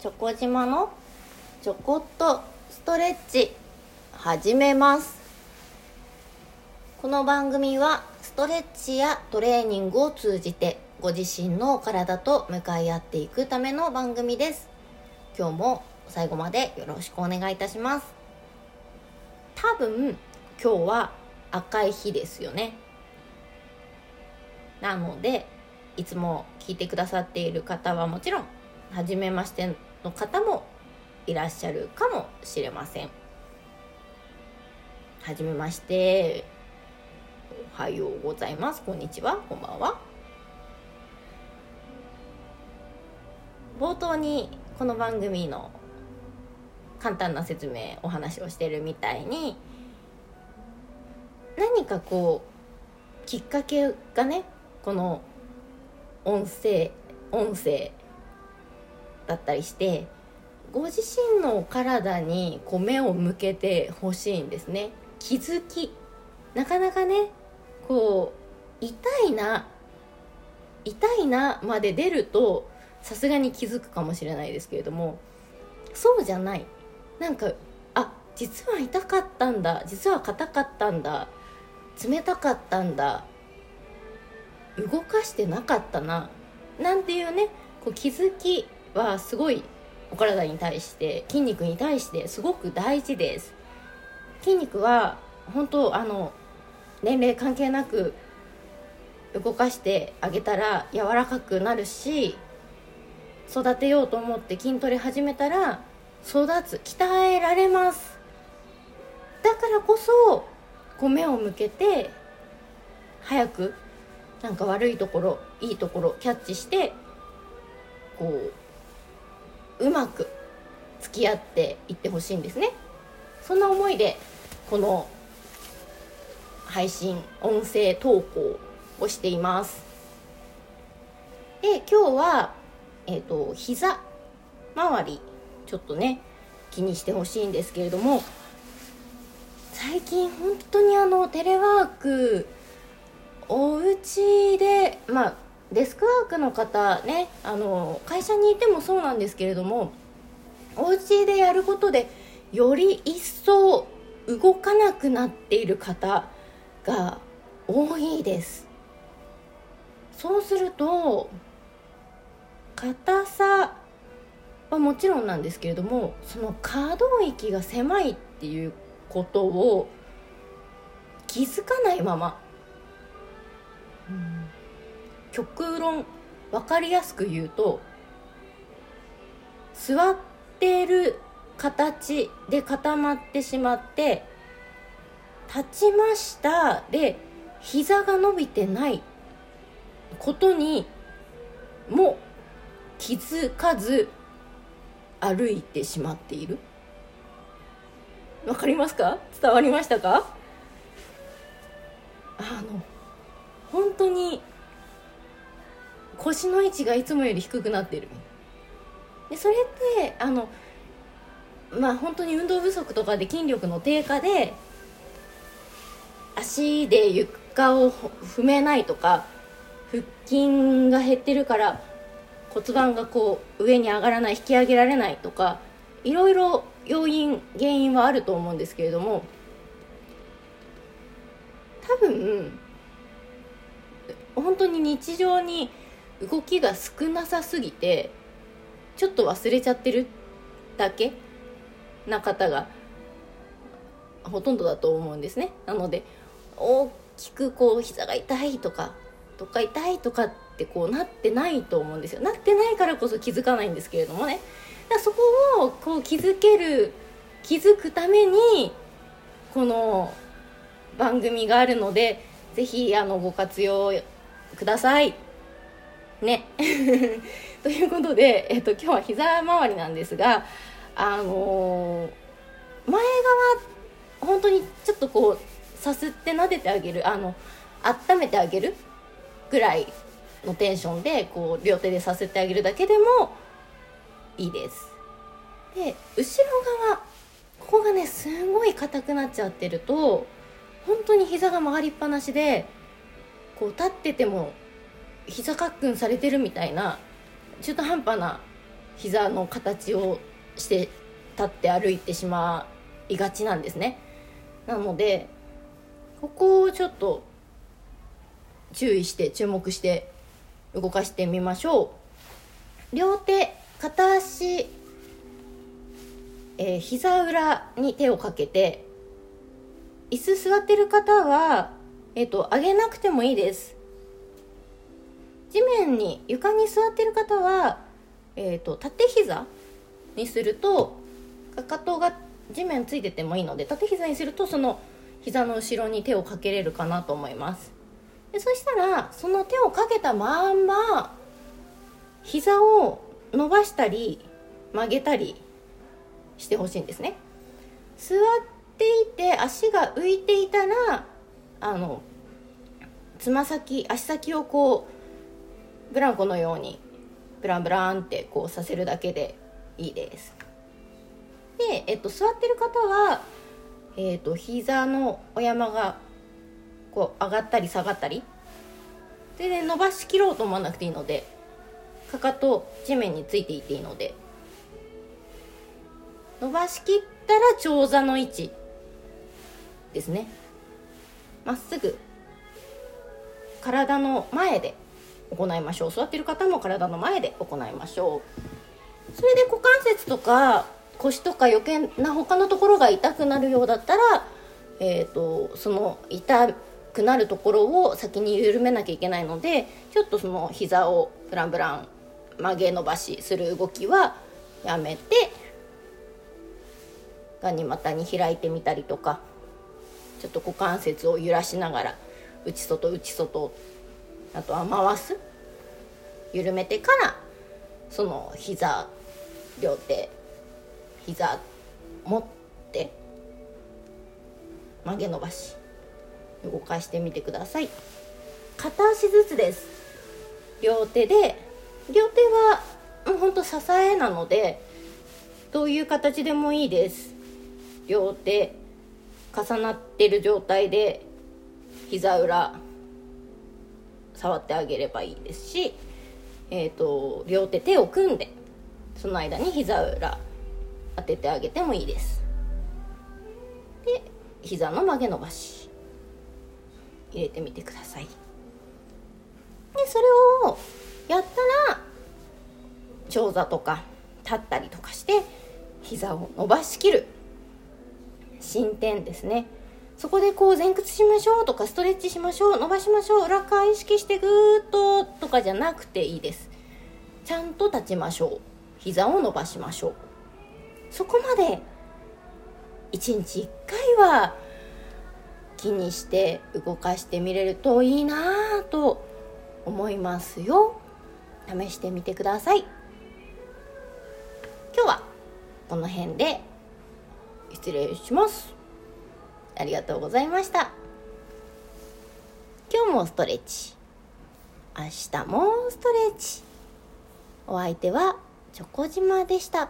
チョコ島のちょこっとストレッチ始めます。この番組はストレッチやトレーニングを通じてご自身の体と向かい合っていくための番組です。今日も最後までよろしくお願いいたします。多分今日は赤い日ですよね。なのでいつも聞いてくださっている方はもちろん初めましての方もいらっしゃるかもしれません。はじめまして。おはようございます。こんにちは。こんばんは。冒頭にこの番組の簡単な説明お話をしてるみたいに何かこうきっかけがねこの音声音声だったりしてご自身の体にこう目を向けてほしいんですね。気づき。なかなかねこう痛いな痛いなまで出るとさすがに気づくかもしれないですけれどもそうじゃない。なんかあ実は痛かったんだ実は硬かったんだ冷たかったんだ動かしてなかったななんていうねこう気づきはすごいお体に対して筋肉に対してすごく大事です。筋肉は本当あの年齢関係なく動かしてあげたら柔らかくなるし育てようと思って筋トレ始めたら育つ鍛えられます。だからこそこう目を向けて早くなんか悪いところいいところキャッチしてこううまく付き合っていってほしいんですね。そんな思いでこの配信音声投稿をしています。で今日はえっ、ー、と膝周りちょっとね気にしてほしいんですけれども最近本当にあのテレワークお家でまあデスクワークの方ねあの会社にいてもそうなんですけれどもお家でやることでより一層動かなくなっている方が多いです。そうすると硬さはもちろんなんですけれどもその可動域が狭いっていうことを気づかないまま、極論分かりやすく言うと座ってる形で固まってしまって立ちましたで膝が伸びてないことにも気づかず歩いてしまっている。わかりますか？伝わりましたか？あの本当に腰の位置がいつもより低くなってる。でそれってあのまあ本当に運動不足とかで筋力の低下で足で床を踏めないとか腹筋が減ってるから骨盤がこう上に上がらない引き上げられないとかいろいろ要因原因はあると思うんですけれども多分本当に日常に動きが少なさすぎてちょっと忘れちゃってるだけな方がほとんどだと思うんですね。なので大きくこう膝が痛いとかどっか痛いとかってこうなってないと思うんですよ。なってないからこそ気づかないんですけれどもね。だそこをこう気づける気づくためにこの番組があるのでぜひあのご活用ください。ね。ということで、えっと、今日は膝周りなんですがあのー、前側本当にちょっとこうさすって撫でてあげるあの温めてあげるぐらいのテンションでこう両手でさせてあげるだけでもいいです。で後ろ側ここがねすんごい硬くなっちゃってると本当に膝が曲がりっぱなしでこう立ってても膝かっくんされてるみたいな中途半端な膝の形をして立って歩いてしまいがちなんですね。なのでここをちょっと注意して注目して動かしてみましょう。両手片足、えー、膝裏に手をかけて椅子座ってる方は、えっ、ー、と上げなくてもいいです。面に床に座ってる方は、えーと、縦膝にするとかかとが地面ついててもいいので縦膝にするとその膝の後ろに手をかけれるかなと思います。でそしたらその手をかけたまんま膝を伸ばしたり曲げたりしてほしいんですね。座っていて足が浮いていたらあのつま先足先をこうブランコのようにブランブランってこうさせるだけでいいです。で、えっと、座ってる方は、えっと、膝のお山がこう上がったり下がったり全然伸ばしきろうと思わなくていいのでかかと地面についていていいので伸ばしきったら長座の位置ですね。まっすぐ体の前で行いましょう。座ってる方も体の前で行いましょう。それで股関節とか腰とか余計な他のところが痛くなるようだったらえーと、その痛くなるところを先に緩めなきゃいけないのでちょっとその膝をブランブラン曲げ伸ばしする動きはやめてガニ股に開いてみたりとかちょっと股関節を揺らしながら内外内外あとは回す。緩めてからその膝両手膝持って曲げ伸ばし動かしてみてください。片足ずつです。両手で両手はもうほんと支えなのでどういう形でもいいです。両手重なってる状態で膝裏触ってあげればいいですし、えーと、両手手を組んでその間に膝裏当ててあげてもいいです。で膝の曲げ伸ばし入れてみてください。でそれをやったら長座とか立ったりとかして膝を伸ばしきる。進展ですね。そこでこう前屈しましょうとかストレッチしましょう伸ばしましょう裏側意識してぐーっととかじゃなくていいです。ちゃんと立ちましょう。膝を伸ばしましょう。そこまで1日1回は気にして動かしてみれるといいなと思いますよ。試してみてください。今日はこの辺で失礼します。ありがとうございました。今日もストレッチ。明日もストレッチ。お相手はチョコ島でした。